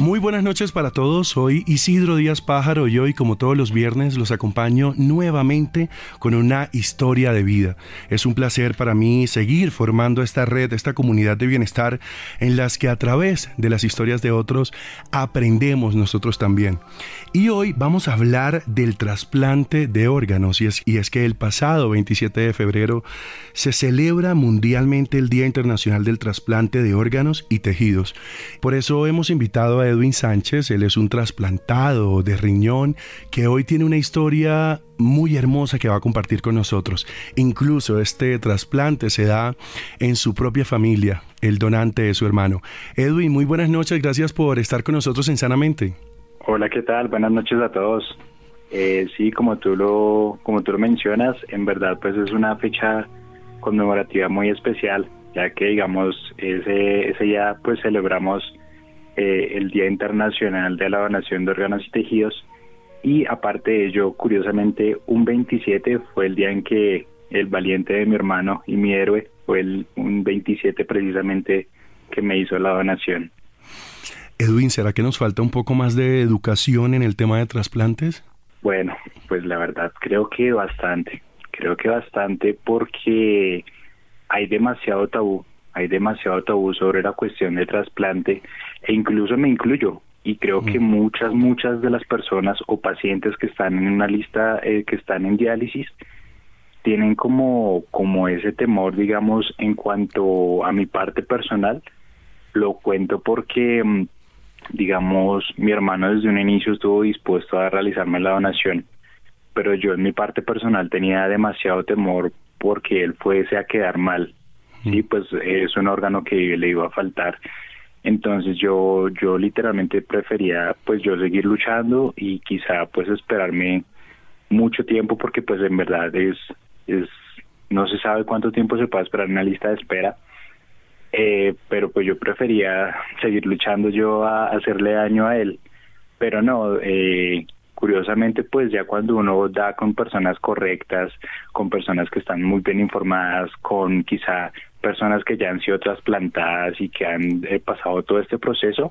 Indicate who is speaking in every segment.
Speaker 1: Muy buenas noches para todos, soy Isidro Díaz Pájaro y hoy como todos los viernes los acompaño nuevamente con una historia de vida. Es un placer para mí seguir formando esta red, esta comunidad de bienestar en las que a través de las historias de otros aprendemos nosotros también. Y hoy vamos a hablar del trasplante de órganos y es, y es que el pasado 27 de febrero se celebra mundialmente el Día Internacional del Trasplante de Órganos y Tejidos. Por eso hemos invitado a Edwin Sánchez, él es un trasplantado de riñón que hoy tiene una historia muy hermosa que va a compartir con nosotros. Incluso este trasplante se da en su propia familia, el donante de su hermano. Edwin, muy buenas noches, gracias por estar con nosotros en Sanamente.
Speaker 2: Hola, ¿qué tal? Buenas noches a todos. Eh, sí, como tú lo como tú lo mencionas, en verdad pues es una fecha conmemorativa muy especial, ya que digamos ese ese día pues celebramos eh, el Día Internacional de la Donación de Órganos y Tejidos. Y aparte de ello, curiosamente, un 27 fue el día en que el valiente de mi hermano y mi héroe fue el, un 27 precisamente que me hizo la donación.
Speaker 1: Edwin, ¿será que nos falta un poco más de educación en el tema de trasplantes?
Speaker 2: Bueno, pues la verdad creo que bastante, creo que bastante porque hay demasiado tabú hay demasiado tabú sobre la cuestión del trasplante e incluso me incluyo. Y creo que muchas muchas de las personas o pacientes que están en una lista eh, que están en diálisis tienen como como ese temor digamos en cuanto a mi parte personal. Lo cuento porque mm, digamos mi hermano desde un inicio estuvo dispuesto a realizarme la donación pero yo en mi parte personal tenía demasiado temor porque él fuese a quedar mal. Sí, pues es un órgano que le iba a faltar. Entonces yo yo literalmente prefería pues yo seguir luchando y quizá pues esperarme mucho tiempo porque pues en verdad es es no se sabe cuánto tiempo se puede esperar en una lista de espera. Eh, pero pues yo prefería seguir luchando yo a hacerle daño a él. Pero no, eh, curiosamente pues ya cuando uno da con personas correctas, con personas que están muy bien informadas, con quizá personas que ya han sido trasplantadas y que han eh, pasado todo este proceso,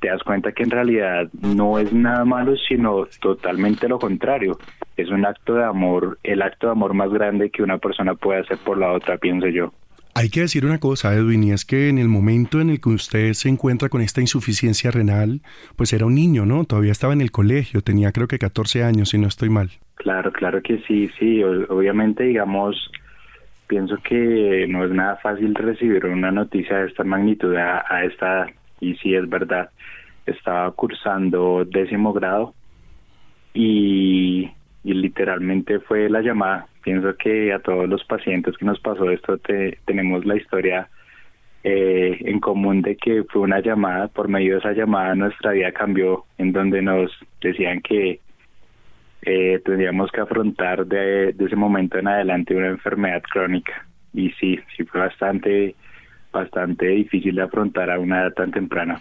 Speaker 2: te das cuenta que en realidad no es nada malo, sino totalmente lo contrario. Es un acto de amor, el acto de amor más grande que una persona puede hacer por la otra, pienso yo.
Speaker 1: Hay que decir una cosa, Edwin, y es que en el momento en el que usted se encuentra con esta insuficiencia renal, pues era un niño, ¿no? Todavía estaba en el colegio, tenía creo que 14 años, si no estoy mal.
Speaker 2: Claro, claro que sí, sí. Obviamente, digamos, pienso que no es nada fácil recibir una noticia de esta magnitud a, esta edad. Y sí, es verdad, estaba cursando décimo grado y, literalmente fue la llamada. Pienso que a todos los pacientes que nos pasó esto te, tenemos la historia eh, en común de que fue una llamada, por medio de esa llamada nuestra vida cambió, en donde nos decían que eh, tendríamos que afrontar de, ese momento en adelante una enfermedad crónica. Y sí, sí fue bastante, bastante difícil de afrontar a una edad tan temprana.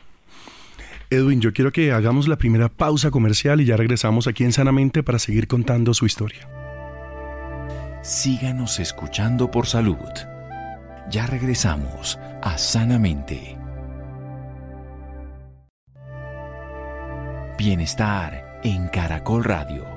Speaker 1: Edwin, yo quiero que hagamos la primera pausa comercial y ya regresamos aquí en Sanamente para seguir contando su historia.
Speaker 3: Síganos escuchando por salud. Ya regresamos a Sanamente. Bienestar en Caracol Radio.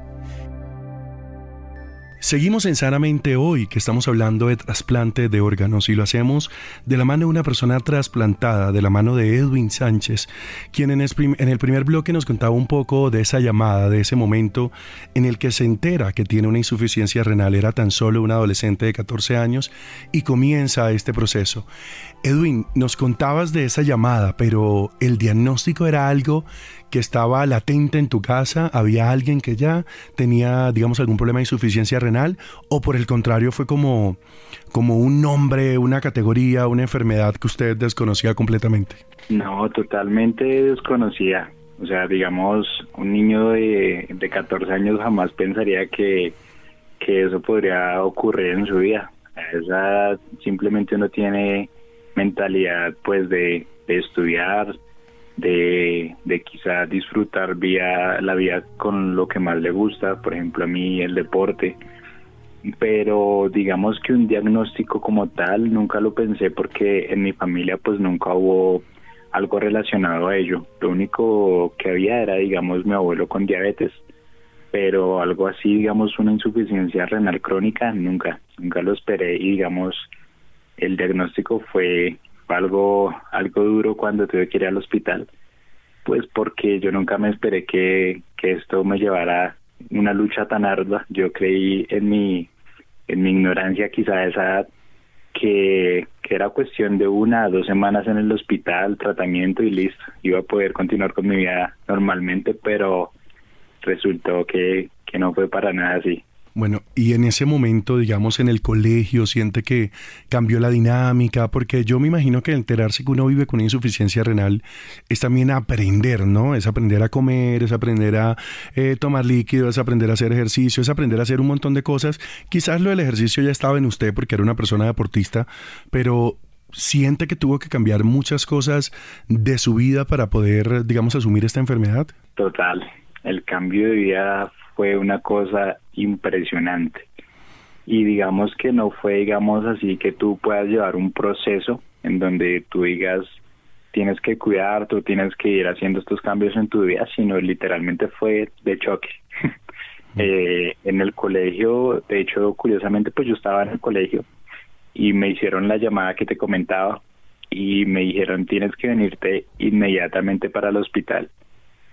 Speaker 1: Seguimos en Sanamente hoy que estamos hablando de trasplante de órganos y lo hacemos de la mano de una persona trasplantada, de la mano de Edwin Sánchez, quien en el primer bloque nos contaba un poco de esa llamada, de ese momento en el que se entera que tiene una insuficiencia renal, era tan solo un adolescente de 14 años y comienza este proceso. Edwin, nos contabas de esa llamada, pero el diagnóstico era algo que estaba latente en tu casa, había alguien que ya tenía, digamos, algún problema de insuficiencia renal, o por el contrario fue como, como un nombre, una categoría, una enfermedad que usted desconocía completamente.
Speaker 2: No, totalmente desconocida. O sea, digamos, un niño de, de 14 años jamás pensaría que, que eso podría ocurrir en su vida. Esa simplemente uno tiene mentalidad pues de, estudiar, de, de quizá disfrutar vía, la vida con lo que más le gusta, por ejemplo a mí el deporte, pero digamos que un diagnóstico como tal nunca lo pensé porque en mi familia pues nunca hubo algo relacionado a ello. Lo único que había era digamos mi abuelo con diabetes, pero algo así digamos una insuficiencia renal crónica nunca, nunca lo esperé y digamos el diagnóstico fue algo algo duro cuando tuve que ir al hospital, pues porque yo nunca me esperé que, que esto me llevara una lucha tan ardua. Yo creí en mi, en mi ignorancia quizá a esa edad que, que era cuestión de una o dos semanas en el hospital, tratamiento y listo. Iba a poder continuar con mi vida normalmente, pero resultó que, que no fue para nada así.
Speaker 1: Bueno, y en ese momento, digamos, en el colegio, siente que cambió la dinámica, porque yo me imagino que enterarse que uno vive con insuficiencia renal es también aprender, ¿no? Es aprender a comer, es aprender a eh, tomar líquido, es aprender a hacer ejercicio, es aprender a hacer un montón de cosas. Quizás lo del ejercicio ya estaba en usted porque era una persona deportista, pero siente que tuvo que cambiar muchas cosas de su vida para poder, digamos, asumir esta enfermedad.
Speaker 2: Total, el cambio de vida fue una cosa impresionante. Y digamos que no fue, digamos así, que tú puedas llevar un proceso en donde tú digas, tienes que cuidar, tú tienes que ir haciendo estos cambios en tu vida, sino literalmente fue de choque. eh, en el colegio, de hecho, curiosamente, pues yo estaba en el colegio y me hicieron la llamada que te comentaba y me dijeron, tienes que venirte inmediatamente para el hospital.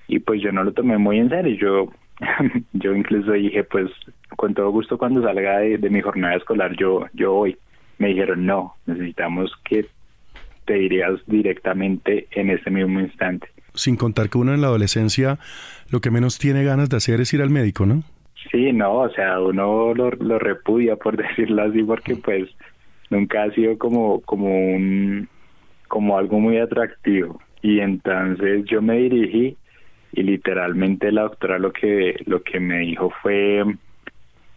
Speaker 2: Y pues yo no lo tomé muy en serio, yo yo incluso dije, pues con todo gusto cuando salga de, mi jornada escolar yo, yo voy. Me dijeron, no, necesitamos que te dirías directamente en ese mismo instante.
Speaker 1: Sin contar que uno en la adolescencia lo que menos tiene ganas de hacer es ir al médico, ¿no?
Speaker 2: Sí, no, o sea, uno lo, lo repudia, por decirlo así, porque pues nunca ha sido como, como un, como algo muy atractivo. Y entonces yo me dirigí y literalmente la doctora lo que lo que me dijo fue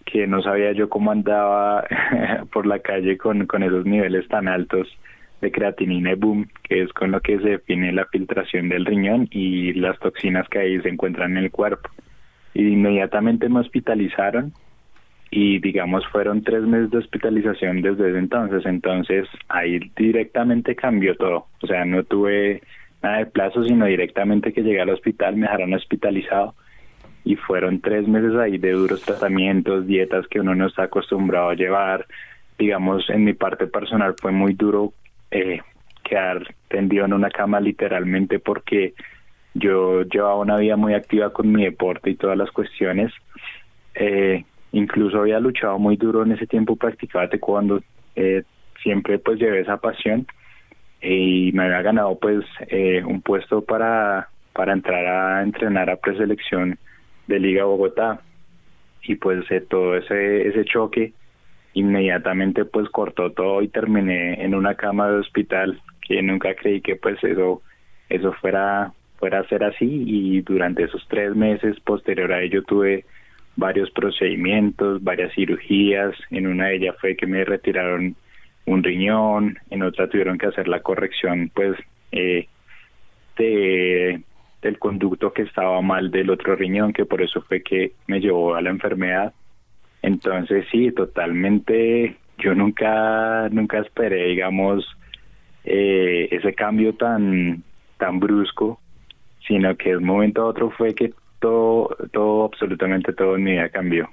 Speaker 2: que no sabía yo cómo andaba por la calle con, con esos niveles tan altos de creatinina y boom, que es con lo que se define la filtración del riñón y las toxinas que ahí se encuentran en el cuerpo. Y inmediatamente me hospitalizaron y digamos fueron tres meses de hospitalización desde ese entonces, entonces ahí directamente cambió todo, o sea, no tuve nada de plazo, sino directamente que llegué al hospital, me dejaron hospitalizado y fueron tres meses ahí de duros tratamientos, dietas que uno no está acostumbrado a llevar. Digamos, en mi parte personal fue muy duro eh, quedar tendido en una cama literalmente porque yo llevaba una vida muy activa con mi deporte y todas las cuestiones. Eh, incluso había luchado muy duro en ese tiempo, practicaba taekwondo, eh, siempre pues llevé esa pasión y me había ganado pues eh, un puesto para, para entrar a entrenar a preselección de Liga Bogotá. Y pues eh, todo ese, ese choque inmediatamente pues cortó todo y terminé en una cama de hospital que nunca creí que pues eso eso fuera fuera a ser así. Y durante esos tres meses posterior a ello tuve varios procedimientos, varias cirugías, en una de ellas fue que me retiraron un riñón, en otra tuvieron que hacer la corrección pues eh, de, del conducto que estaba mal del otro riñón, que por eso fue que me llevó a la enfermedad. Entonces sí, totalmente, yo nunca, nunca esperé, digamos, eh, ese cambio tan, tan brusco, sino que de un momento a otro fue que todo, todo, absolutamente todo en mi vida cambió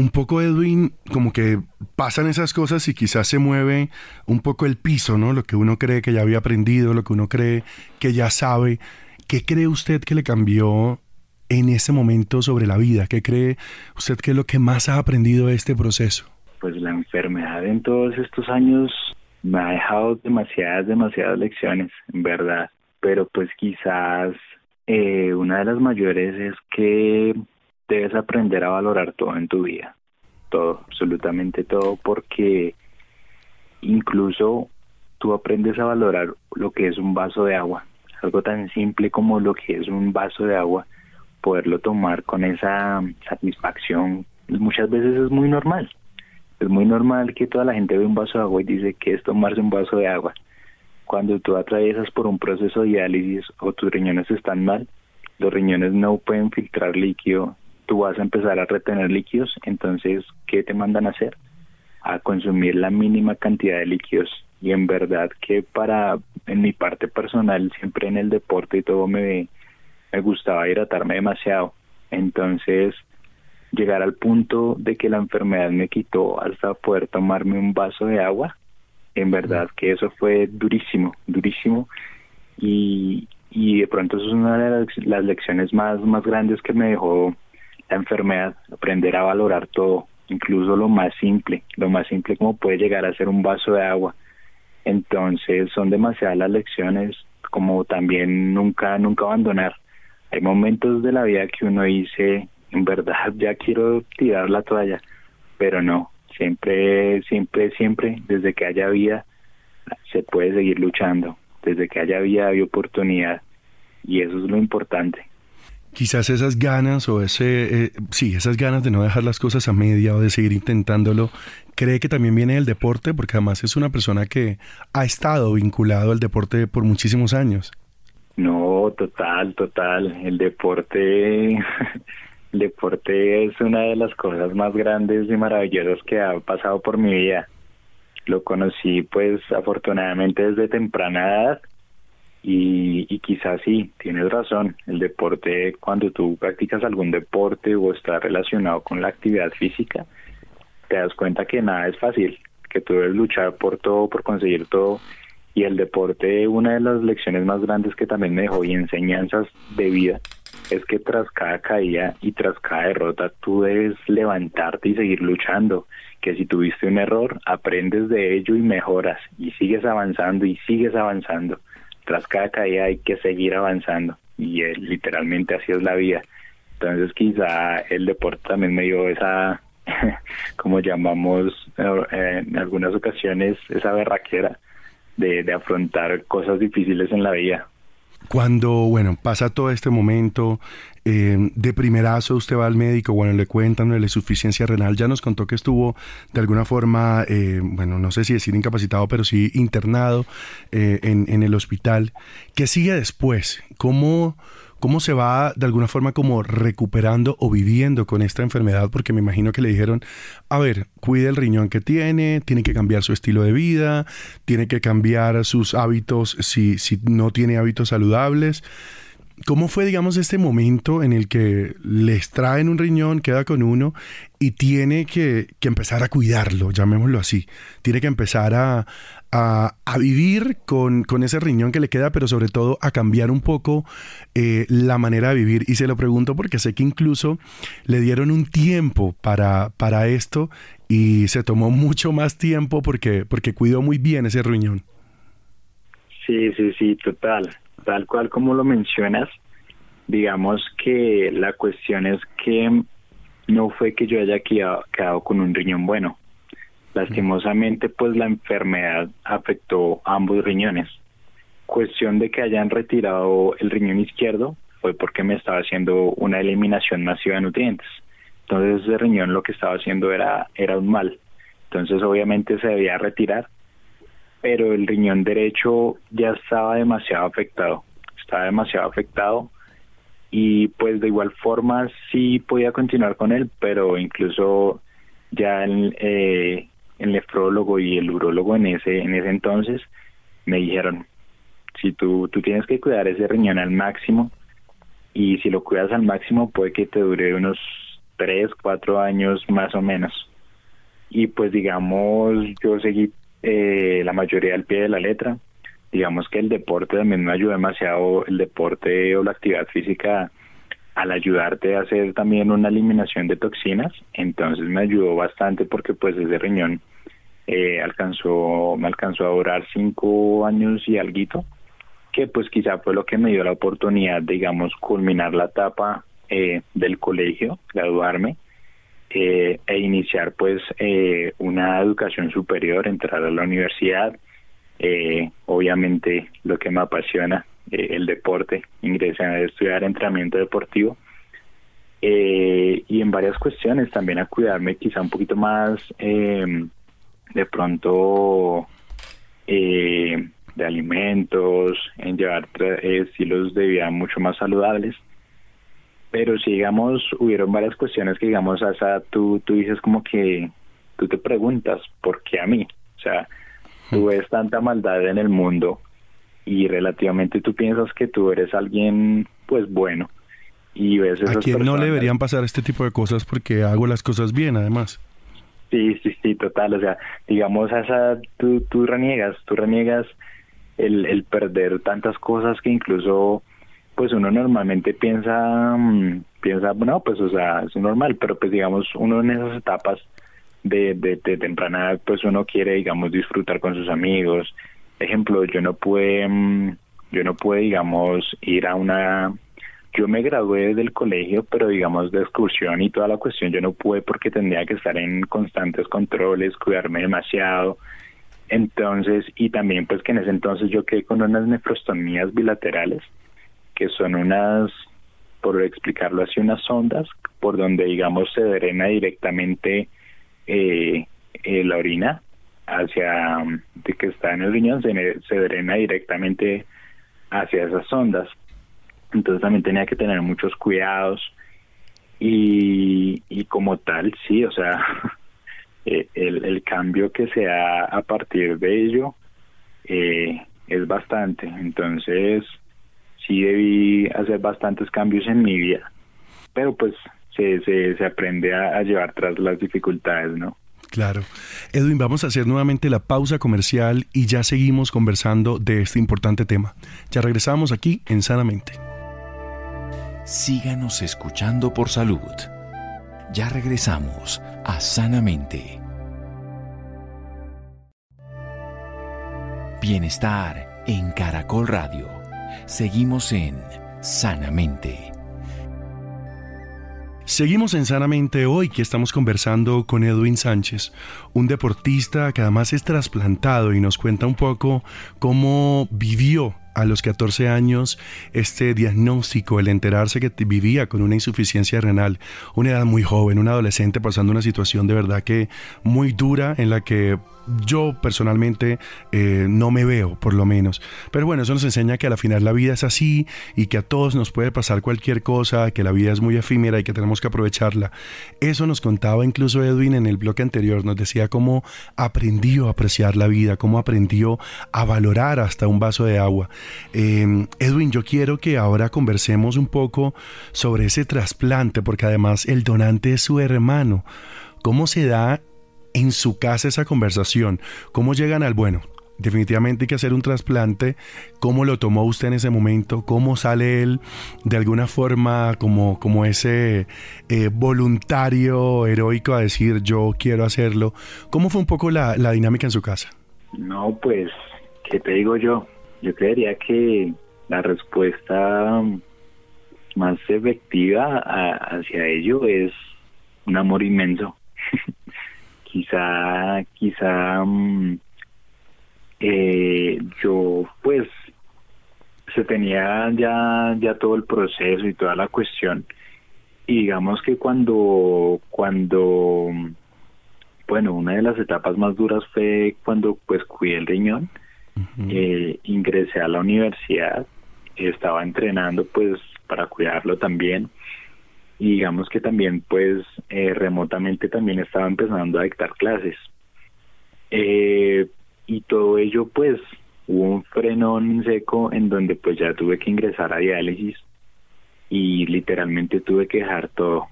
Speaker 1: un poco, Edwin, como que pasan esas cosas y quizás se mueve un poco el piso, ¿no? Lo que uno cree que ya había aprendido, lo que uno cree que ya sabe. ¿Qué cree usted que le cambió en ese momento sobre la vida? ¿Qué cree usted que es lo que más ha aprendido de este proceso?
Speaker 2: Pues la enfermedad en todos estos años me ha dejado demasiadas, demasiadas lecciones, en verdad. Pero pues quizás eh, una de las mayores es que debes aprender a valorar todo en tu vida, todo, absolutamente todo, porque incluso tú aprendes a valorar lo que es un vaso de agua, algo tan simple como lo que es un vaso de agua, poderlo tomar con esa satisfacción, muchas veces es muy normal. Es muy normal que toda la gente ve un vaso de agua y dice que es tomarse un vaso de agua. cuando tú atraviesas por un proceso de diálisis o tus riñones están mal, los riñones no pueden filtrar líquido, tú vas a empezar a retener líquidos, entonces, ¿qué te mandan a hacer? A consumir la mínima cantidad de líquidos. Y en verdad que para, en mi parte personal, siempre en el deporte y todo me, me gustaba hidratarme demasiado. Entonces, llegar al punto de que la enfermedad me quitó hasta poder tomarme un vaso de agua, en verdad que eso fue durísimo, durísimo. Y, y de pronto eso es una de las, lecciones más, más grandes que me dejó la enfermedad, aprender a valorar todo, incluso lo más simple, lo más simple como puede llegar a ser un vaso de agua. Entonces son demasiadas las lecciones, como también nunca, nunca abandonar. Hay momentos de la vida que uno dice, en verdad ya quiero tirar la toalla, pero no, siempre, siempre, siempre, desde que haya vida, se puede seguir luchando, desde que haya vida hay oportunidad y eso es lo importante.
Speaker 1: Quizás esas ganas o ese, eh, sí, esas ganas de no dejar las cosas a media o de seguir intentándolo, cree que también viene del deporte, porque además es una persona que ha estado vinculado al deporte por muchísimos años.
Speaker 2: No, total, total. El deporte El deporte es una de las cosas más grandes y maravillosas que ha pasado por mi vida. Lo conocí pues afortunadamente desde temprana edad y, y quizás sí, tienes razón, el deporte, cuando tú practicas algún deporte o estás relacionado con la actividad física, te das cuenta que nada es fácil, que tú debes luchar por todo, por conseguir todo. Y el deporte, una de las lecciones más grandes que también me dejó y enseñanzas de vida, es que tras cada caída y tras cada derrota tú debes levantarte y seguir luchando, que si tuviste un error, aprendes de ello y mejoras y sigues avanzando y sigues avanzando. Tras cada caída hay que seguir avanzando y eh, literalmente así es la vida. Entonces quizá el deporte también me dio esa, como llamamos eh, en algunas ocasiones, esa berraquera de, de afrontar cosas difíciles en la vida.
Speaker 1: Cuando, bueno, pasa todo este momento, eh, de primerazo usted va al médico, bueno, le cuentan de la insuficiencia renal, ya nos contó que estuvo de alguna forma, eh, bueno, no sé si decir incapacitado, pero sí internado eh, en, en el hospital. ¿Qué sigue después? ¿Cómo, ¿Cómo se va de alguna forma como recuperando o viviendo con esta enfermedad? Porque me imagino que le dijeron, a ver, cuide el riñón que tiene, tiene que cambiar su estilo de vida, tiene que cambiar sus hábitos si, si no tiene hábitos saludables. ¿Cómo fue, digamos, este momento en el que le extraen un riñón, queda con uno y tiene que, que empezar a cuidarlo, llamémoslo así? Tiene que empezar a, a, vivir con, con, ese riñón que le queda, pero sobre todo a cambiar un poco eh, la manera de vivir. Y se lo pregunto porque sé que incluso le dieron un tiempo para, para esto y se tomó mucho más tiempo porque, porque cuidó muy bien ese riñón.
Speaker 2: Sí, sí, sí, total. Tal cual como lo mencionas, digamos que la cuestión es que no fue que yo haya quedado con un riñón bueno Lastimosamente, pues la enfermedad afectó a ambos riñones. Cuestión de que hayan retirado el riñón izquierdo fue porque me estaba haciendo una eliminación masiva de nutrientes. Entonces ese riñón lo que estaba haciendo era, era un mal. Entonces obviamente se debía retirar, pero el riñón derecho ya estaba demasiado afectado. Estaba demasiado afectado y pues de igual forma sí podía continuar con él, pero incluso ya eh, el nefrólogo y el urólogo en ese, en ese entonces me dijeron, si tú, tú tienes que cuidar ese riñón al máximo y si lo cuidas al máximo puede que te dure unos tres, cuatro años más o menos. Y pues digamos, yo seguí eh, la mayoría al pie de la letra. Digamos que el deporte también me ayudó demasiado, el deporte o la actividad física al ayudarte a hacer también una eliminación de toxinas, entonces me ayudó bastante porque pues ese riñón eh, alcanzó, me alcanzó a durar cinco años y algo, que pues quizá fue lo que me dio la oportunidad, digamos, culminar la etapa eh, del colegio, graduarme, eh, e iniciar pues eh, una educación superior, entrar a la universidad, eh, obviamente lo que me apasiona, eh, el deporte, ingresé a estudiar entrenamiento deportivo, eh, y en varias cuestiones también a cuidarme quizá un poquito más eh, de pronto eh, de alimentos, en llevar estilos de vida mucho más saludables. Pero si, digamos, hubieron varias cuestiones que, digamos, hasta tú, tú dices como que tú te preguntas, ¿por qué a mí? O sea, tú ves tanta maldad en el mundo y relativamente tú piensas que tú eres alguien, pues, bueno. Y ves
Speaker 1: a quien no le deberían pasar este tipo de cosas porque hago las cosas bien, además.
Speaker 2: Sí, sí, sí, total. O sea, digamos, esa, tú, tú reniegas, tú reniegas el, el perder tantas cosas que incluso pues uno normalmente piensa, mm, piensa, no, pues o sea, es normal, pero pues digamos, uno en esas etapas de, de, temprana edad, pues uno quiere, digamos, disfrutar con sus amigos. Ejemplo, yo no pude, mm, yo no pude, digamos, ir a una, yo me gradué del colegio, pero digamos de excursión y toda la cuestión, yo no pude porque tendría que estar en constantes controles, cuidarme demasiado, entonces, y también pues que en ese entonces yo quedé con unas nefrostomías bilaterales, que son unas, por explicarlo así, unas ondas por donde, digamos, se drena directamente eh, eh, la orina hacia, de que está en el riñón, se, se drena directamente hacia esas ondas. Entonces también tenía que tener muchos cuidados y, y como tal, sí, o sea, Eh, el, el, cambio que se da a partir de ello eh, es bastante. Entonces, sí debí hacer bastantes cambios en mi vida, pero pues se, se, se aprende a, llevar tras las dificultades, ¿no?
Speaker 1: Claro. Edwin, vamos a hacer nuevamente la pausa comercial y ya seguimos conversando de este importante tema. Ya regresamos aquí en Sanamente.
Speaker 3: Síganos escuchando por salud. Ya regresamos a Sanamente. Bienestar en Caracol Radio. Seguimos en Sanamente.
Speaker 1: Seguimos en Sanamente hoy que estamos conversando con Edwin Sánchez, un deportista que además es trasplantado y nos cuenta un poco cómo vivió a los 14 años este diagnóstico, el enterarse que vivía con una insuficiencia renal, una edad muy joven, un adolescente pasando una situación de verdad que muy dura en la que yo personalmente eh, no me veo, por lo menos. Pero bueno, eso nos enseña que al final la vida es así y que a todos nos puede pasar cualquier cosa, que la vida es muy efímera y que tenemos que aprovecharla. Eso nos contaba incluso Edwin en el bloque anterior, nos decía cómo aprendió a apreciar la vida, cómo aprendió a valorar hasta un vaso de agua. Em, Edwin, yo quiero que ahora conversemos un poco sobre ese trasplante, porque además el donante es su hermano. ¿Cómo se da en su casa esa conversación? ¿Cómo llegan al bueno? Definitivamente hay que hacer un trasplante. ¿Cómo lo tomó usted en ese momento? ¿Cómo sale él de alguna forma como, como ese eh, voluntario heroico a decir yo quiero hacerlo? ¿Cómo fue un poco la, la dinámica en su casa?
Speaker 2: No, pues, ¿qué te digo yo? Yo creería que la respuesta más efectiva hacia ello es un amor inmenso. quizá, quizá mm, eh, yo pues se tenía ya, ya todo el proceso y toda la cuestión. Y digamos que cuando, cuando, bueno, una de las etapas más duras fue cuando pues cuidé el riñón, eh, ingresé a la universidad, estaba entrenando pues para cuidarlo también y digamos que también pues eh, remotamente también estaba empezando a dictar clases. Eh, y todo ello pues hubo un frenón en seco en donde pues ya tuve que ingresar a diálisis y literalmente tuve que dejar todo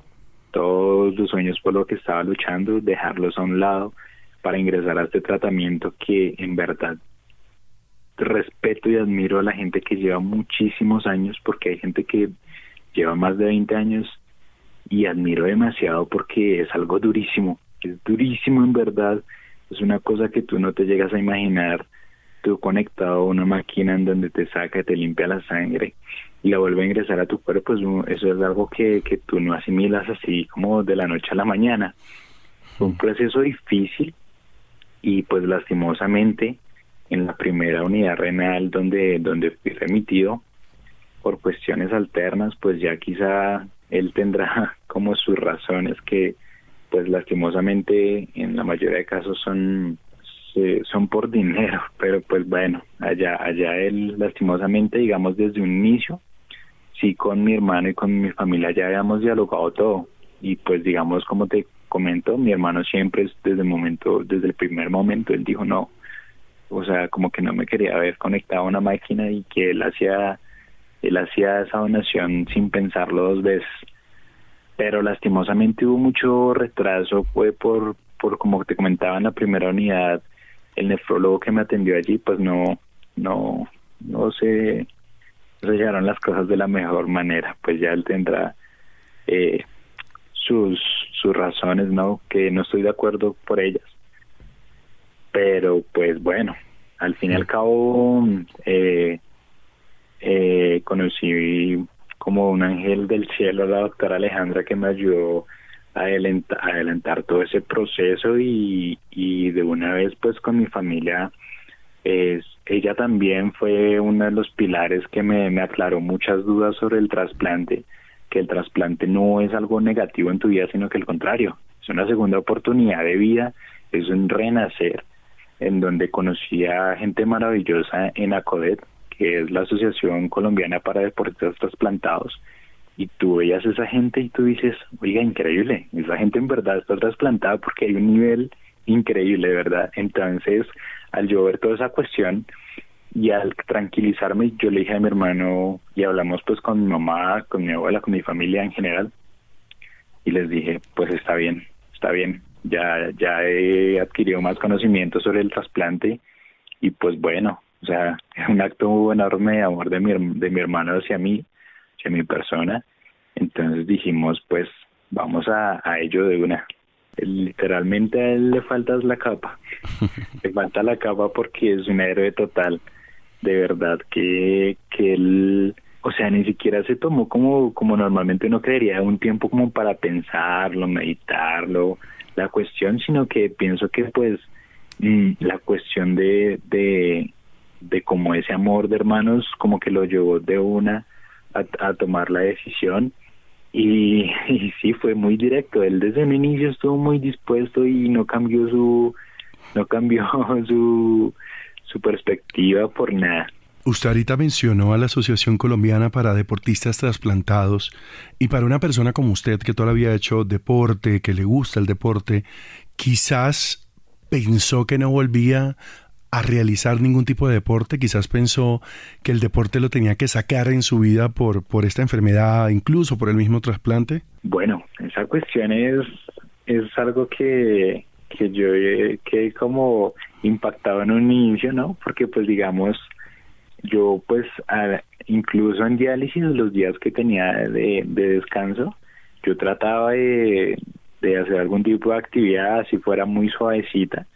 Speaker 2: todos los sueños por lo que estaba luchando dejarlos a un lado para ingresar a este tratamiento que en verdad respeto y admiro a la gente que lleva muchísimos años porque hay gente que lleva más de 20 años y admiro demasiado porque es algo durísimo, es durísimo en verdad, es una cosa que tú no te llegas a imaginar, tú conectado a una máquina en donde te saca, te limpia la sangre y la vuelve a ingresar a tu cuerpo, eso es algo que, que tú no asimilas así como de la noche a la mañana. Fue un proceso difícil y pues lastimosamente en la primera unidad renal donde, donde fui remitido por cuestiones alternas, pues ya quizá él tendrá como sus razones que pues lastimosamente en la mayoría de casos son son por dinero, pero pues bueno, allá, allá él lastimosamente, digamos desde un inicio, sí con mi hermano y con mi familia ya habíamos dialogado todo. Y pues digamos como te comento, mi hermano siempre desde el momento, desde el primer momento, él dijo no, o sea, como que no me quería ver conectado a una máquina y que él hacía, él hacía esa donación sin pensarlo dos veces. Pero lastimosamente hubo mucho retraso, fue por, por como te comentaba en la primera unidad, el nefrólogo que me atendió allí, pues no, no, no se, se las cosas de la mejor manera, pues ya él tendrá eh, sus, sus razones, ¿no? Que no estoy de acuerdo por ellas. Pero pues bueno, al fin y al cabo eh, eh, conocí como un ángel del cielo a la doctora Alejandra que me ayudó a adelantar, todo ese proceso y, y de una vez pues con mi familia es, ella también fue uno de los pilares que me, me aclaró muchas dudas sobre el trasplante que el trasplante no es algo negativo en tu vida, sino que al contrario, es una segunda oportunidad de vida, es un renacer, en donde conocí a gente maravillosa en ACODET, que es la Asociación Colombiana para Deportistas Trasplantados, y tú veías a esa gente y tú dices, oiga, increíble, esa gente en verdad está trasplantada porque hay un nivel increíble, ¿verdad? Entonces, al yo ver toda esa cuestión, y al tranquilizarme yo le dije a mi hermano y hablamos pues con mi mamá, con mi abuela, con mi familia en general y les dije pues está bien, está bien, ya ya he adquirido más conocimiento sobre el trasplante y pues bueno, o sea, es un acto enorme de amor de mi, de mi hermano hacia mí, hacia mi persona, entonces dijimos pues vamos a, a ello de una. Literalmente a él le falta la capa. le falta la capa porque es un héroe total. De verdad que, que él, o sea, ni siquiera se tomó como, como normalmente uno creería, un tiempo como para pensarlo, meditarlo, la cuestión, sino que pienso que pues mm, la cuestión de, de, de como ese amor de hermanos como que lo llevó de una a, a tomar la decisión y, y sí fue muy directo él desde un inicio estuvo muy dispuesto y no cambió su no cambió su su perspectiva por nada.
Speaker 1: Usted ahorita mencionó a la Asociación Colombiana para Deportistas Trasplantados y para una persona como usted que todavía ha hecho deporte, que le gusta el deporte, quizás pensó que no volvía a realizar ningún tipo de deporte, quizás pensó que el deporte lo tenía que sacar en su vida por, por esta enfermedad, incluso por el mismo trasplante.
Speaker 2: Bueno, esa cuestión es, es algo que, que yo que como impactado en un inicio, ¿no? Porque pues digamos, yo pues incluso en diálisis los días que tenía de, descanso, yo trataba de, de hacer algún tipo de actividad si fuera muy suavecita,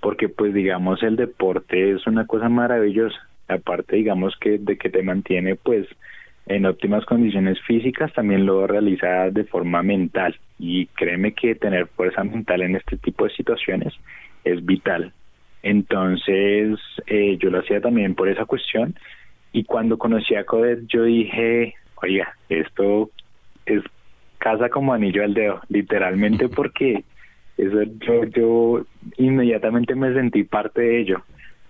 Speaker 2: porque pues digamos el deporte es una cosa maravillosa, aparte digamos que de que te mantiene pues en óptimas condiciones físicas, también lo realiza de forma mental. Y créeme que tener fuerza mental en este tipo de situaciones es vital. Entonces, eh, yo lo hacía también por esa cuestión. Y cuando conocí a Codet, yo dije, oiga, esto es casa como anillo al dedo, literalmente porque eso yo, yo inmediatamente me sentí parte de ello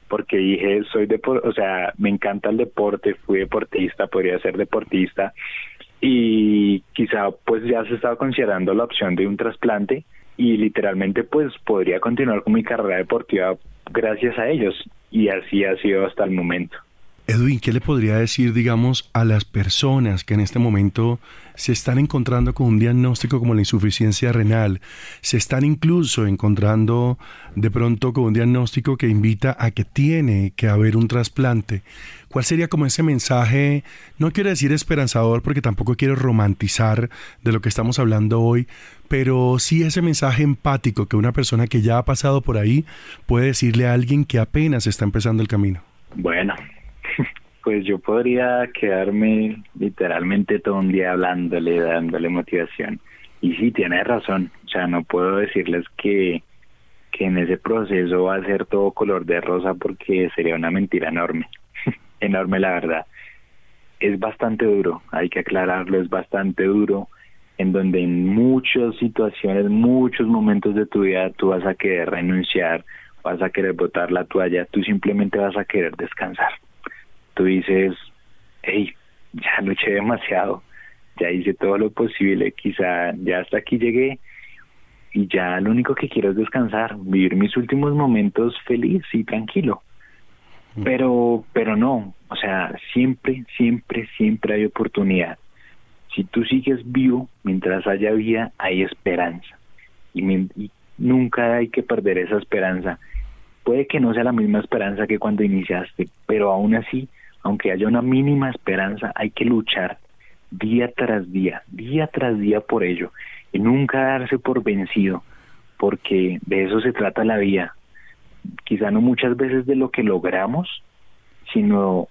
Speaker 2: porque dije, soy deporte, o sea, me encanta el deporte, fui deportista, podría ser deportista y quizá pues ya se estaba considerando la opción de un trasplante y literalmente pues podría continuar con mi carrera deportiva gracias a ellos y así ha sido hasta el momento.
Speaker 1: Edwin, ¿qué le podría decir, digamos, a las personas que en este momento se están encontrando con un diagnóstico como la insuficiencia renal? Se están incluso encontrando de pronto con un diagnóstico que invita a que tiene que haber un trasplante. ¿Cuál sería como ese mensaje? No quiero decir esperanzador porque tampoco quiero romantizar de lo que estamos hablando hoy, pero sí ese mensaje empático que una persona que ya ha pasado por ahí puede decirle a alguien que apenas está empezando el camino.
Speaker 2: Bueno, pues yo podría quedarme literalmente todo un día hablándole, dándole motivación. Y sí, tiene razón. O sea, no puedo decirles que, que en ese proceso va a ser todo color de rosa porque sería una mentira enorme. enorme, la verdad. Es bastante duro, hay que aclararlo, es bastante duro, en donde en muchas situaciones, muchos momentos de tu vida tú vas a querer renunciar vas a querer botar la toalla, tú simplemente vas a querer descansar. Tú dices, hey, ya luché demasiado, ya hice todo lo posible, quizá ya hasta aquí llegué y ya lo único que quiero es descansar, vivir mis últimos momentos feliz y tranquilo. Mm. Pero, pero no, o sea, siempre, siempre, siempre hay oportunidad. Si tú sigues vivo, mientras haya vida, hay esperanza. Y, y nunca hay que perder esa esperanza. Puede que no sea la misma esperanza que cuando iniciaste, pero aún así, aunque haya una mínima esperanza, hay que luchar día tras día, día tras día por ello, y nunca darse por vencido, porque de eso se trata la vida. Quizá no muchas veces de lo que logramos, sino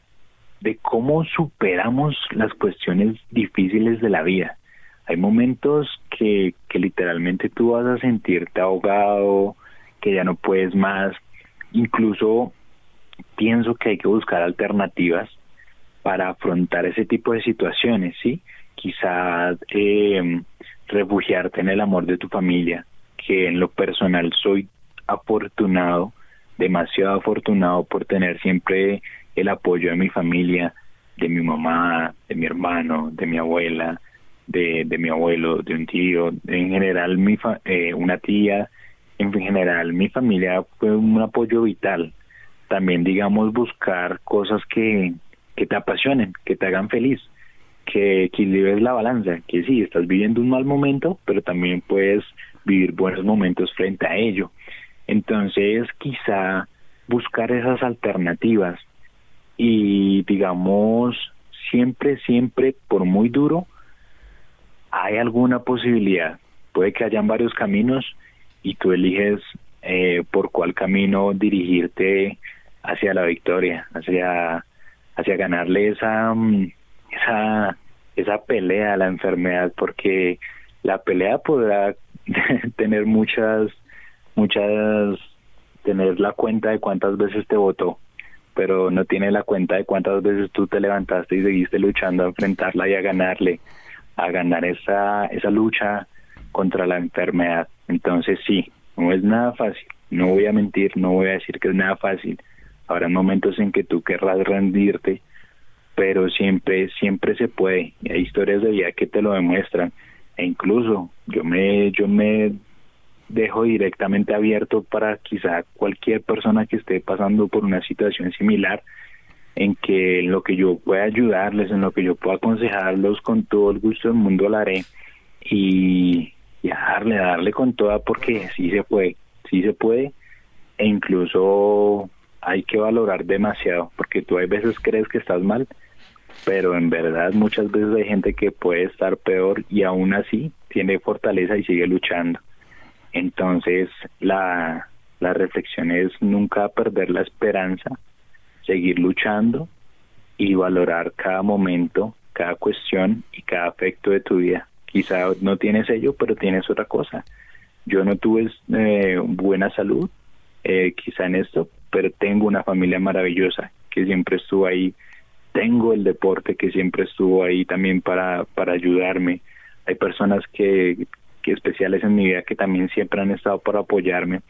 Speaker 2: de cómo superamos las cuestiones difíciles de la vida. Hay momentos que, que literalmente tú vas a sentirte ahogado, que ya no puedes más. Incluso pienso que hay que buscar alternativas para afrontar ese tipo de situaciones, ¿sí? Quizá eh, refugiarte en el amor de tu familia, que en lo personal soy afortunado, demasiado afortunado por tener siempre el apoyo de mi familia, de mi mamá, de mi hermano, de mi abuela, de, de mi abuelo, de un tío, en general mi eh, una tía, en general mi familia fue un apoyo vital. También digamos buscar cosas que, que te apasionen, que te hagan feliz, que equilibres la balanza, que sí, estás viviendo un mal momento, pero también puedes vivir buenos momentos frente a ello. Entonces, quizá buscar esas alternativas y digamos, siempre, siempre, por muy duro, hay alguna posibilidad. Puede que hayan varios caminos y tú eliges eh, por cuál camino dirigirte hacia la victoria, hacia hacia ganarle esa mm, esa esa pelea a la enfermedad porque la pelea podrá tener muchas muchas tener la cuenta de cuántas veces te votó pero no tiene la cuenta de cuántas veces tú te levantaste y seguiste luchando a enfrentarla y a ganarle a ganar esa esa lucha contra la enfermedad. Entonces sí no es nada fácil no voy a mentir no voy a decir que es nada fácil Habrá momentos en que tú querrás rendirte, pero siempre, siempre se puede. Hay historias de vida que te lo demuestran. E incluso yo me, yo me dejo directamente abierto para quizá cualquier persona que esté pasando por una situación similar, en que lo que yo pueda ayudarles, en lo que yo pueda aconsejarlos, con todo el gusto del mundo lo haré. Y, darle, darle con toda, porque sí se puede, sí se puede. E incluso hay que valorar demasiado, porque tú hay veces crees que estás mal, pero en verdad muchas veces hay gente que puede estar peor y aún así tiene fortaleza y sigue luchando. Entonces la, reflexión es nunca perder la esperanza, seguir luchando y valorar cada momento, cada cuestión y cada aspecto de tu vida. Quizá no tienes ello, pero tienes otra cosa. Yo no tuve eh, buena salud, eh, quizá en esto, pero tengo una familia maravillosa que siempre estuvo ahí. Tengo el deporte que siempre estuvo ahí también para, para ayudarme. Hay personas que, que especiales en mi vida que también siempre han estado para apoyarme.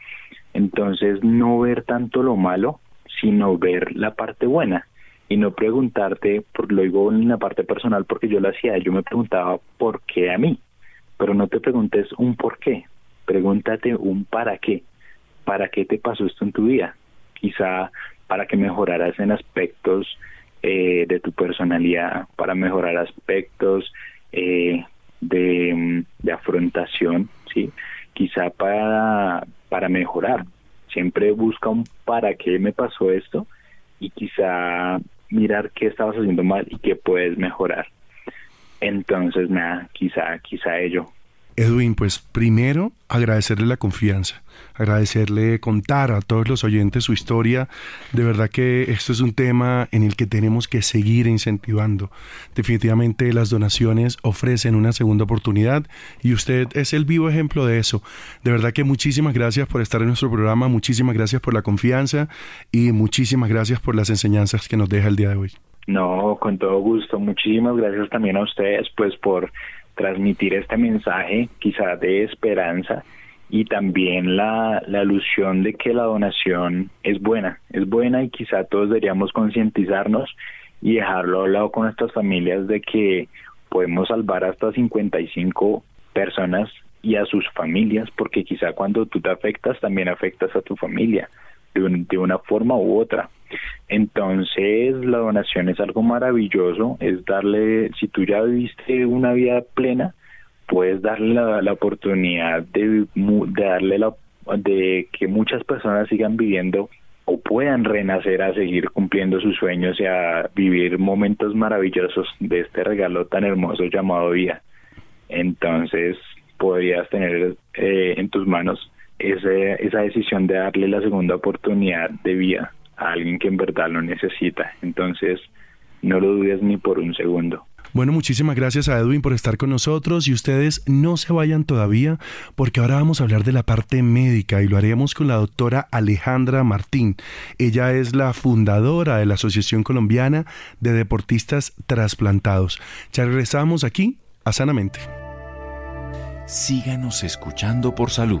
Speaker 2: Entonces, no ver tanto lo malo, sino ver la parte buena y no preguntarte, por lo digo en la parte personal porque yo lo hacía, yo me preguntaba por qué a mí, pero no te preguntes un por qué, pregúntate un para qué, para qué te pasó esto en tu vida, quizá para que mejoraras en aspectos eh, de tu personalidad, para mejorar aspectos eh, de, de, afrontación, ¿sí? Quizá para, para mejorar. Siempre busca un para qué me pasó esto y quizá mirar qué estabas haciendo mal y qué puedes mejorar. Entonces, nada, quizá, quizá ello.
Speaker 1: Edwin, pues primero agradecerle la confianza, agradecerle contar a todos los oyentes su historia. De verdad que esto es un tema en el que tenemos que seguir incentivando. Definitivamente las donaciones ofrecen una segunda oportunidad y usted es el vivo ejemplo de eso. De verdad que muchísimas gracias por estar en nuestro programa, muchísimas gracias por la confianza y muchísimas gracias por las enseñanzas que nos deja el día de hoy.
Speaker 2: No, con todo gusto. Muchísimas gracias también a ustedes pues por transmitir este mensaje quizá de esperanza y también la, la alusión de que la donación es buena, es buena y quizá todos deberíamos concientizarnos y dejarlo hablado con nuestras familias de que podemos salvar hasta 55 personas y a sus familias, porque quizá cuando tú te afectas también afectas a tu familia de, de una forma u otra. Entonces la donación es algo maravilloso, es darle, si tú ya viviste una vida plena, puedes darle la, oportunidad de, de darle la de que muchas personas sigan viviendo o puedan renacer a seguir cumpliendo sus sueños y a vivir momentos maravillosos de este regalo tan hermoso llamado vida. Entonces podrías tener eh, en tus manos ese, esa decisión de darle la segunda oportunidad de vida a alguien que en verdad lo necesita. Entonces no lo dudes ni por un segundo.
Speaker 1: Bueno, muchísimas gracias a Edwin por estar con nosotros y ustedes no se vayan todavía porque ahora vamos a hablar de la parte médica y lo haremos con la doctora Alejandra Martín. Ella es la fundadora de la Asociación Colombiana de Deportistas Trasplantados. Ya regresamos aquí a Sanamente.
Speaker 3: Síganos escuchando por salud.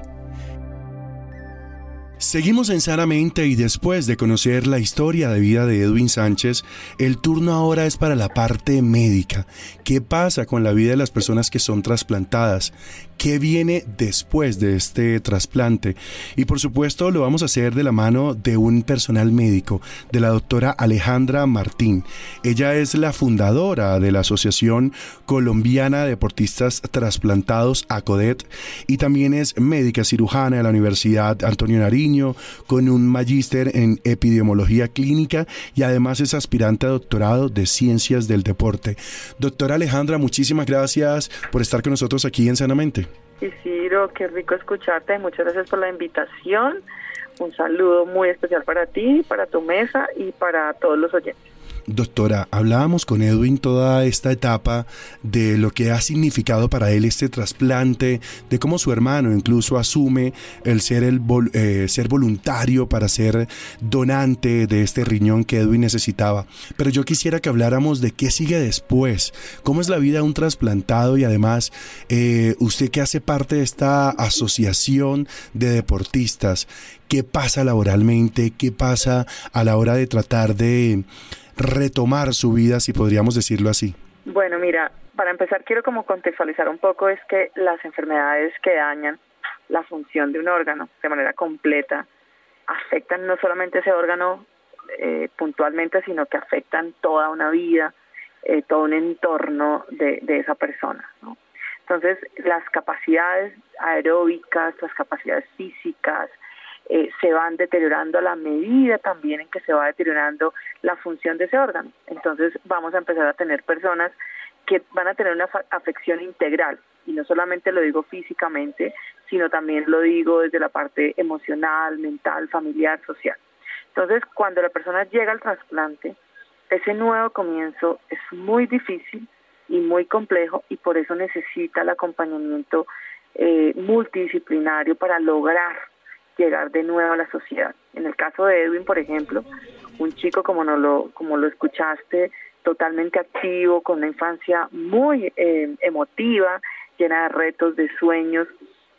Speaker 1: Seguimos en Sanamente y después de conocer la historia de vida de Edwin Sánchez, el turno ahora es para la parte médica. ¿Qué pasa con la vida de las personas que son trasplantadas? qué viene después de este trasplante. Y por supuesto lo vamos a hacer de la mano de un personal médico, de la doctora Alejandra Martín. Ella es la fundadora de la Asociación Colombiana de Deportistas Trasplantados, ACODET, y también es médica cirujana de la Universidad Antonio Nariño, con un magíster en epidemiología clínica y además es aspirante a doctorado de ciencias del deporte. Doctora Alejandra, muchísimas gracias por estar con nosotros aquí en Sanamente.
Speaker 4: Isidro, qué rico escucharte. Muchas gracias por la invitación. Un saludo muy especial para ti, para tu mesa y para todos los oyentes.
Speaker 1: Doctora, hablábamos con Edwin toda esta etapa de lo que ha significado para él este trasplante, de cómo su hermano incluso asume el ser, el eh, ser voluntario para ser donante de este riñón que Edwin necesitaba. Pero yo quisiera que habláramos de qué sigue después, cómo es la vida de un trasplantado y además eh, usted que hace parte de esta asociación de deportistas, ¿qué pasa laboralmente? ¿Qué pasa a la hora de tratar de retomar su vida, si podríamos decirlo así?
Speaker 4: Bueno, mira, para empezar quiero como contextualizar un poco es que las enfermedades que dañan la función de un órgano de manera completa afectan no solamente ese órgano eh, puntualmente, sino que afectan toda una vida, eh, todo un entorno de, de esa persona. Entonces, las capacidades aeróbicas, las capacidades físicas, eh, se van deteriorando a la medida también en que se va deteriorando la función de ese órgano. Entonces vamos a empezar a tener personas que van a tener una afección integral, y no solamente lo digo físicamente, sino también lo digo desde la parte emocional, mental, familiar, social. Entonces, cuando la persona llega al trasplante, ese nuevo comienzo es muy difícil y muy complejo y por eso necesita el acompañamiento eh, multidisciplinario para lograr llegar de nuevo a la sociedad. En el caso de Edwin, por ejemplo, un chico como no lo como lo escuchaste, totalmente activo, con una infancia muy eh, emotiva, llena de retos, de sueños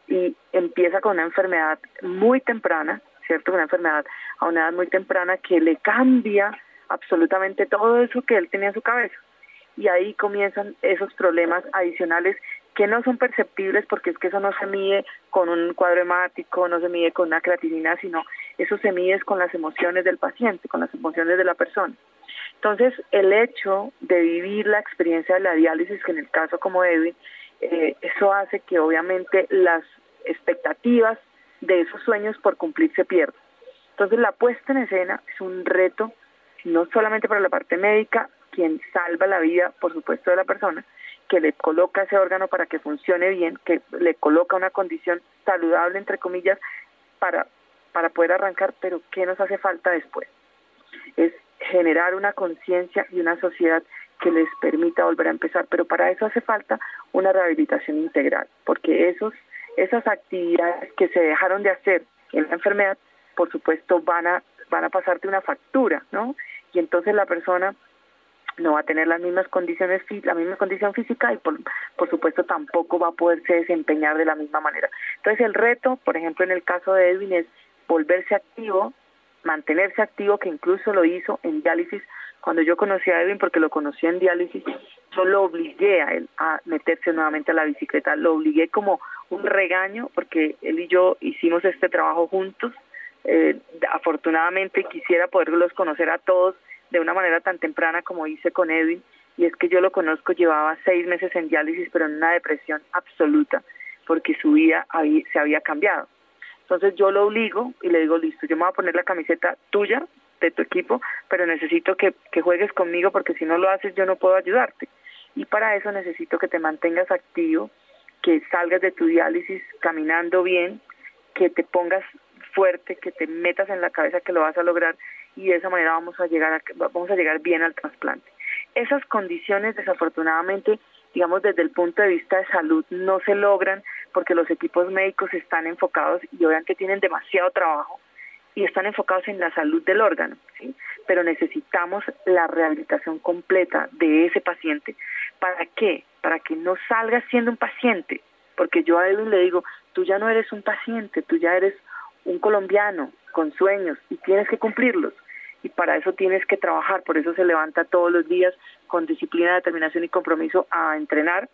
Speaker 4: y empieza con una enfermedad muy temprana, ¿cierto? Una enfermedad a una edad muy temprana que le cambia absolutamente todo eso que él tenía en su cabeza. Y ahí comienzan esos problemas adicionales que no son perceptibles porque es que eso no se mide con un cuadro hemático, no se mide con una creatinina, sino eso se mide con las emociones del paciente, con las emociones de la persona. Entonces, el hecho de vivir la experiencia de la diálisis, que en el caso como Edwin, eh, eso hace que obviamente las expectativas de esos sueños por cumplir se pierdan. Entonces, la puesta en escena es un reto no solamente para la parte médica, quien salva la vida, por supuesto, de la persona, que le coloca ese órgano para que funcione bien, que le coloca una condición saludable, entre comillas, para, para poder arrancar, pero ¿qué nos hace falta después? Es generar una conciencia y una sociedad que les permita volver a empezar, pero para eso hace falta una rehabilitación integral, porque esos, esas actividades que se dejaron de hacer en la enfermedad por supuesto van a van a pasarte una factura, ¿no? Y entonces la persona no va a tener las mismas condiciones, la misma condición física y por, por supuesto tampoco va a poderse desempeñar de la misma manera. Entonces el reto, por ejemplo en el caso de Edwin, es volverse activo, mantenerse activo, que incluso lo hizo en diálisis. Cuando yo conocí a Edwin, porque lo conocí en diálisis, yo lo obligué a él a meterse nuevamente a la bicicleta, lo obligué como un regaño, porque él y yo hicimos este trabajo juntos. Eh, afortunadamente quisiera poderlos conocer a todos de una manera tan temprana como hice con Edwin, y es que yo lo conozco, llevaba seis meses en diálisis, pero en una depresión absoluta, porque su vida se había cambiado. Entonces yo lo obligo y le digo, listo, yo me voy a poner la camiseta tuya, de tu equipo, pero necesito que, que juegues conmigo porque si no lo haces yo no puedo ayudarte. Y para eso necesito que te mantengas activo, que salgas de tu diálisis caminando bien, que te pongas fuerte, que te metas en la cabeza que lo vas a lograr y de esa manera vamos a llegar a, vamos a llegar bien al trasplante. Esas condiciones desafortunadamente, digamos desde el punto de vista de salud no se logran porque los equipos médicos están enfocados y obviamente tienen demasiado trabajo y están enfocados en la salud del órgano, ¿sí? pero necesitamos la rehabilitación completa de ese paciente. ¿Para qué? Para que no salga siendo un paciente, porque yo a Edwin le digo, tú ya no eres un paciente, tú ya eres un colombiano con sueños y tienes que cumplirlos. Y para eso tienes que trabajar, por eso se levanta todos los días con disciplina, determinación y compromiso a entrenar,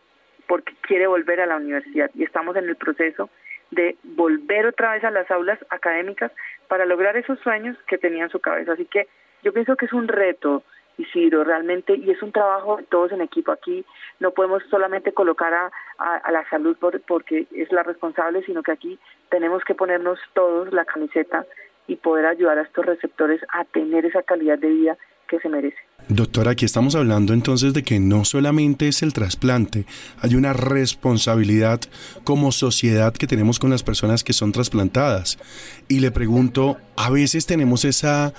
Speaker 4: porque quiere volver a la universidad. Y estamos en el proceso de volver otra vez a las aulas académicas para lograr esos sueños que tenía en su cabeza. Así que yo pienso que es un reto, Isidro, realmente, y es un trabajo todos en equipo. Aquí no podemos solamente colocar a, a, la salud porque es la responsable, sino que aquí tenemos que ponernos todos la camiseta y poder ayudar a estos receptores a tener esa calidad de vida que se merece.
Speaker 1: Doctora, aquí estamos hablando entonces de que no solamente es el trasplante, hay una responsabilidad como sociedad que tenemos con las personas que son trasplantadas. Y le pregunto, a veces tenemos esa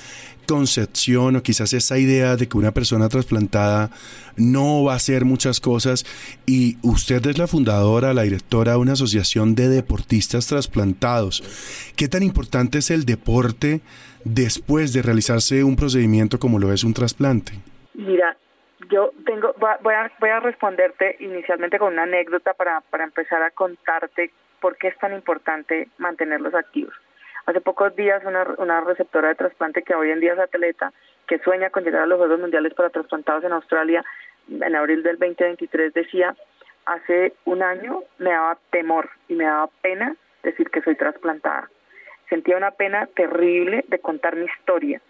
Speaker 1: concepción o quizás esa idea de que una persona trasplantada no va a hacer muchas cosas y usted es la fundadora, la directora de una asociación de deportistas trasplantados. ¿Qué tan importante es el deporte después de realizarse un procedimiento como lo es un trasplante?
Speaker 4: Mira, yo tengo, voy a, voy a responderte inicialmente con una anécdota para, para empezar a contarte por qué es tan importante mantenerlos activos. Hace pocos días una, una receptora de trasplante que hoy en día es atleta, que sueña con llegar a los Juegos Mundiales para trasplantados en Australia en abril del 2023, decía, hace un año me daba temor y me daba pena decir que soy trasplantada. Sentía una pena terrible de contar mi historia,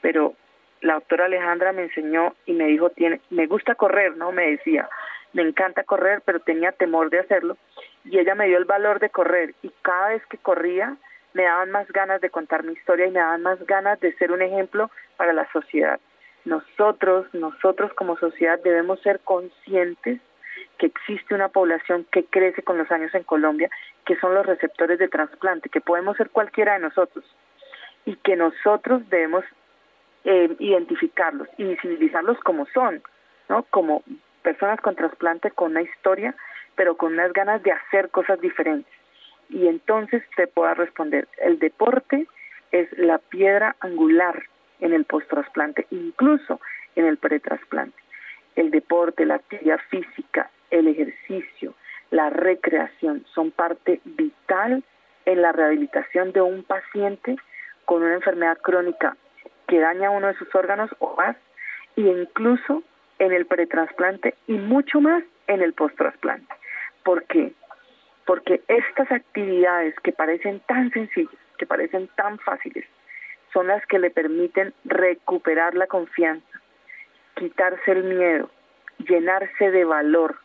Speaker 4: pero la doctora Alejandra me enseñó y me dijo, tiene, me gusta correr, ¿no? Me decía, me encanta correr, pero tenía temor de hacerlo. Y ella me dio el valor de correr y cada vez que corría me daban más ganas de contar mi historia y me daban más ganas de ser un ejemplo para la sociedad. Nosotros, nosotros como sociedad debemos ser conscientes que existe una población que crece con los años en Colombia, que son los receptores de trasplante, que podemos ser cualquiera de nosotros y que nosotros debemos eh, identificarlos y visibilizarlos como son, ¿no? Como personas con trasplante con una historia, pero con unas ganas de hacer cosas diferentes. Y entonces te pueda responder, el deporte es la piedra angular en el post-trasplante, incluso en el pretrasplante. El deporte, la actividad física, el ejercicio, la recreación son parte vital en la rehabilitación de un paciente con una enfermedad crónica que daña uno de sus órganos o más, e incluso en el pretrasplante y mucho más en el post-trasplante. ¿Por qué? Porque estas actividades que parecen tan sencillas, que parecen tan fáciles, son las que le permiten recuperar la confianza, quitarse el miedo, llenarse de valor,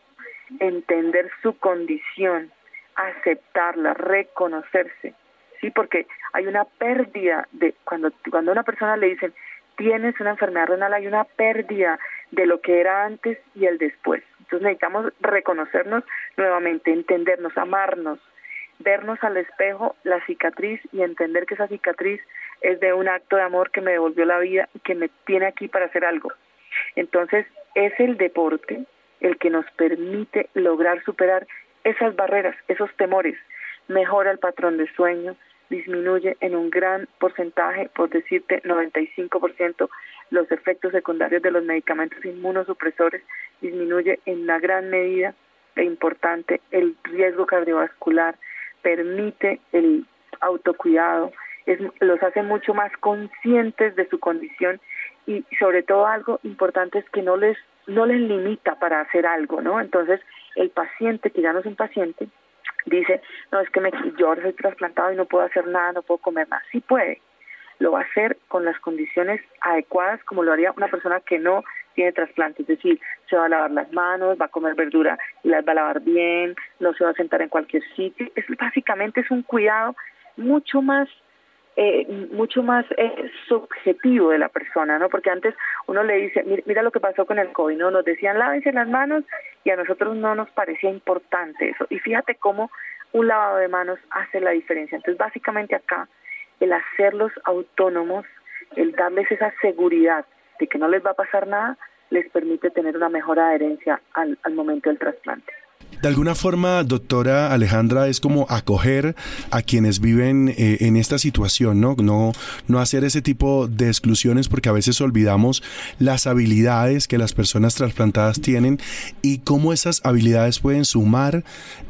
Speaker 4: entender su condición, aceptarla, reconocerse sí, porque hay una pérdida de cuando cuando a una persona le dicen tienes una enfermedad renal hay una pérdida de lo que era antes y el después. Entonces necesitamos reconocernos nuevamente, entendernos, amarnos, vernos al espejo la cicatriz y entender que esa cicatriz es de un acto de amor que me devolvió la vida y que me tiene aquí para hacer algo. Entonces es el deporte el que nos permite lograr superar esas barreras, esos temores, mejora el patrón de sueño, disminuye en un gran porcentaje, por decirte 95%, los efectos secundarios de los medicamentos inmunosupresores, disminuye en una gran medida e importante el riesgo cardiovascular, permite el autocuidado, es, los hace mucho más conscientes de su condición y sobre todo algo importante es que no les no les limita para hacer algo, ¿no? Entonces, el paciente que ya no es un paciente dice, no, es que me, yo ahora soy trasplantado y no puedo hacer nada, no puedo comer nada. Sí puede, lo va a hacer con las condiciones adecuadas como lo haría una persona que no tiene trasplante, es decir, se va a lavar las manos, va a comer verdura y las va a lavar bien, no se va a sentar en cualquier sitio. Es básicamente es un cuidado mucho más eh, mucho más eh, subjetivo de la persona, ¿no? Porque antes uno le dice, mira, mira, lo que pasó con el COVID, ¿no? Nos decían lávense las manos y a nosotros no nos parecía importante eso. Y fíjate cómo un lavado de manos hace la diferencia. Entonces, básicamente acá, el hacerlos autónomos, el darles esa seguridad de que no les va a pasar nada, les permite tener una mejor adherencia al, al momento del trasplante.
Speaker 1: De alguna forma, doctora Alejandra, es como acoger a quienes viven eh, en esta situación, ¿no? ¿no? No hacer ese tipo de exclusiones porque a veces olvidamos las habilidades que las personas trasplantadas tienen y cómo esas habilidades pueden sumar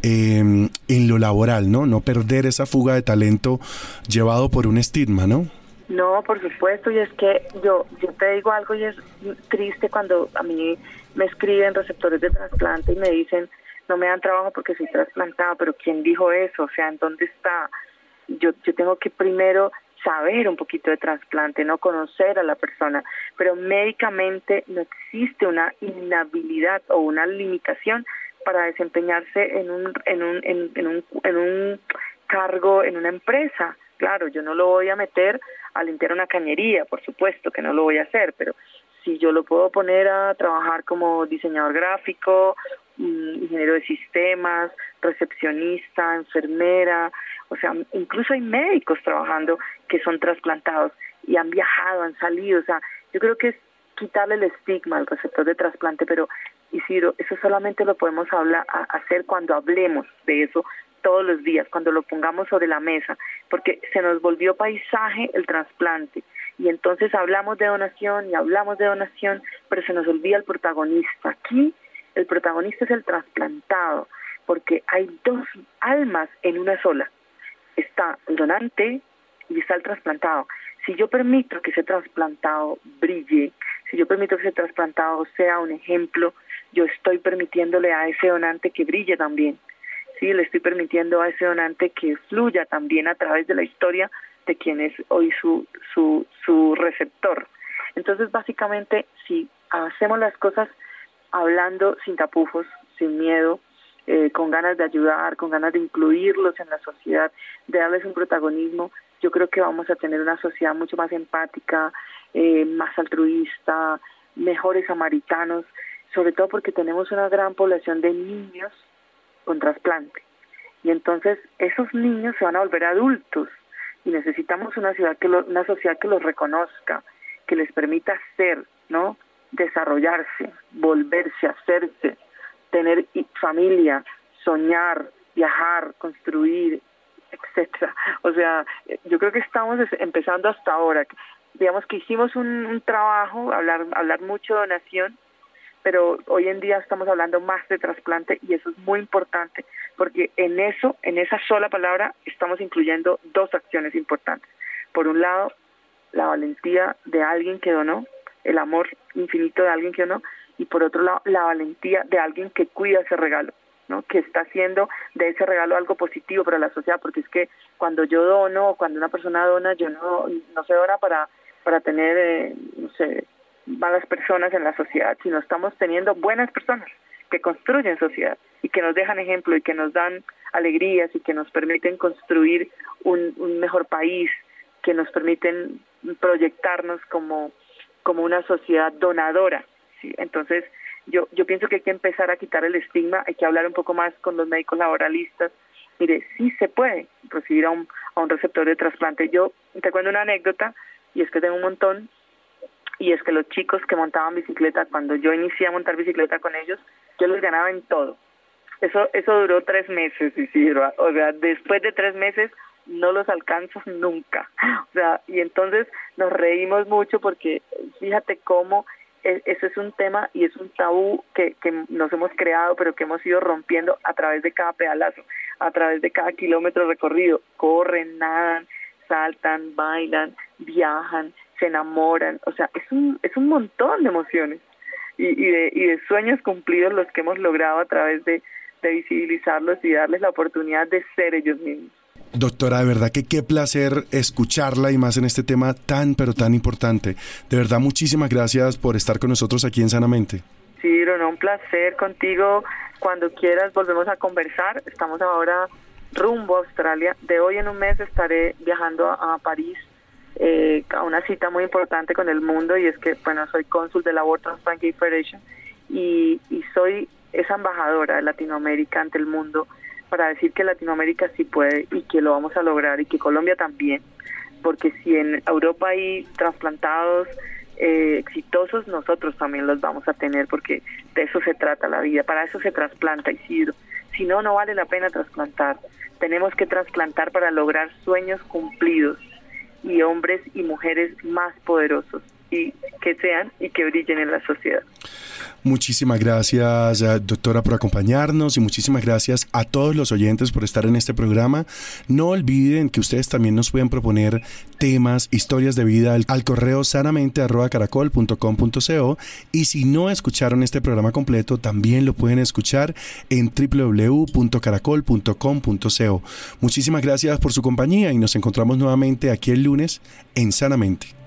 Speaker 1: em, en lo laboral, ¿no? No perder esa fuga de talento llevado por un estigma, ¿no?
Speaker 4: No, por supuesto, y es que yo, yo te digo algo y es triste cuando a mí me escriben receptores de trasplante y me dicen, no me dan trabajo porque soy trasplantado, pero ¿quién dijo eso? O sea, ¿en dónde está? Yo, yo tengo que primero saber un poquito de trasplante, no conocer a la persona, pero médicamente no existe una inhabilidad o una limitación para desempeñarse en un, en un, en, en un, en un cargo en una empresa. Claro, yo no lo voy a meter a limpiar una cañería, por supuesto que no lo voy a hacer, pero si yo lo puedo poner a trabajar como diseñador gráfico ingeniero de sistemas, recepcionista, enfermera, o sea, incluso hay médicos trabajando que son trasplantados y han viajado, han salido, o sea, yo creo que es quitarle el estigma al receptor de trasplante, pero Isidro, eso solamente lo podemos hablar, hacer cuando hablemos de eso todos los días, cuando lo pongamos sobre la mesa, porque se nos volvió paisaje el trasplante y entonces hablamos de donación y hablamos de donación, pero se nos olvida el protagonista. Aquí el protagonista es el trasplantado, porque hay dos almas en una sola. Está el donante y está el trasplantado. Si yo permito que ese trasplantado brille, si yo permito que ese trasplantado sea un ejemplo, yo estoy permitiéndole a ese donante que brille también. Sí, le estoy permitiendo a ese donante que fluya también a través de la historia de quien es hoy su, su, su receptor. Entonces, básicamente, si hacemos las cosas hablando sin tapujos, sin miedo, eh, con ganas de ayudar, con ganas de incluirlos en la sociedad, de darles un protagonismo, yo creo que vamos a tener una sociedad mucho más empática, eh, más altruista, mejores samaritanos, sobre todo porque tenemos una gran población de niños con trasplante. Y entonces esos niños se van a volver adultos y necesitamos una ciudad que una sociedad que los reconozca, que les permita ser, ¿no? Desarrollarse, volverse, hacerse, tener familia, soñar, viajar, construir, etcétera. O sea, yo creo que estamos empezando hasta ahora. Digamos que hicimos un, un trabajo, hablar, hablar mucho de donación, pero hoy en día estamos hablando más de trasplante y eso es muy importante porque en eso, en esa sola palabra, estamos incluyendo dos acciones importantes. Por un lado, la valentía de alguien que donó el amor infinito de alguien que no, y por otro lado la valentía de alguien que cuida ese regalo, ¿no? que está haciendo de ese regalo algo positivo para la sociedad, porque es que cuando yo dono, cuando una persona dona, yo no, no se dona para, para tener, eh, no sé, malas personas en la sociedad, sino estamos teniendo buenas personas que construyen sociedad y que nos dejan ejemplo y que nos dan alegrías y que nos permiten construir un mejor país, que nos permiten proyectarnos como como una sociedad donadora. ¿sí? Entonces, yo, yo pienso que hay que empezar a quitar el estigma, hay que hablar un poco más con los médicos laboralistas. Mire, sí se puede recibir a un, a un receptor de trasplante. Yo te cuento una anécdota, y es que tengo un montón, y es que los chicos que montaban bicicleta, cuando yo inicié a montar bicicleta con ellos, yo les ganaba en todo. Eso, eso duró tres meses, Isidro. O sea, después de tres meses no los alcanzas nunca. O sea, y entonces nos reímos mucho porque fíjate cómo e, ese es un tema y es un tabú que, que nos hemos creado, pero que hemos ido rompiendo a través de cada pedalazo, a través de cada kilómetro recorrido. Corren, nadan, saltan, bailan, viajan, se enamoran. O sea, es un, es un montón de emociones y, y, de, y de sueños cumplidos los que hemos logrado a través de, de visibilizarlos y darles la oportunidad de ser ellos mismos.
Speaker 1: Doctora, de verdad que qué placer escucharla y más en este tema tan pero tan importante. De verdad, muchísimas gracias por estar con nosotros aquí en Sanamente.
Speaker 4: Sí, no, un placer contigo. Cuando quieras volvemos a conversar. Estamos ahora rumbo a Australia. De hoy en un mes estaré viajando a, París eh, a una cita muy importante con el mundo y es que, bueno, soy cónsul de la World Transplant Federation y, y soy esa embajadora de Latinoamérica ante el mundo para decir que Latinoamérica sí puede y que lo vamos a lograr y que Colombia también, porque si en Europa hay trasplantados eh, exitosos, nosotros también los vamos a tener, porque de eso se trata la vida, para eso se trasplanta Isidro. Si no, no vale la pena trasplantar. Tenemos que trasplantar para lograr sueños cumplidos y hombres y mujeres más poderosos y que sean y que brillen en la sociedad.
Speaker 1: Muchísimas gracias, eh, doctora, por acompañarnos y muchísimas gracias a todos los oyentes por estar en este programa. No olviden que ustedes también nos pueden proponer temas, historias de vida al, correo sanamente caracol.com.co y si no escucharon este programa completo, también lo pueden escuchar en www.caracol.com.co. Muchísimas gracias por su compañía y nos encontramos nuevamente aquí el lunes en Sanamente.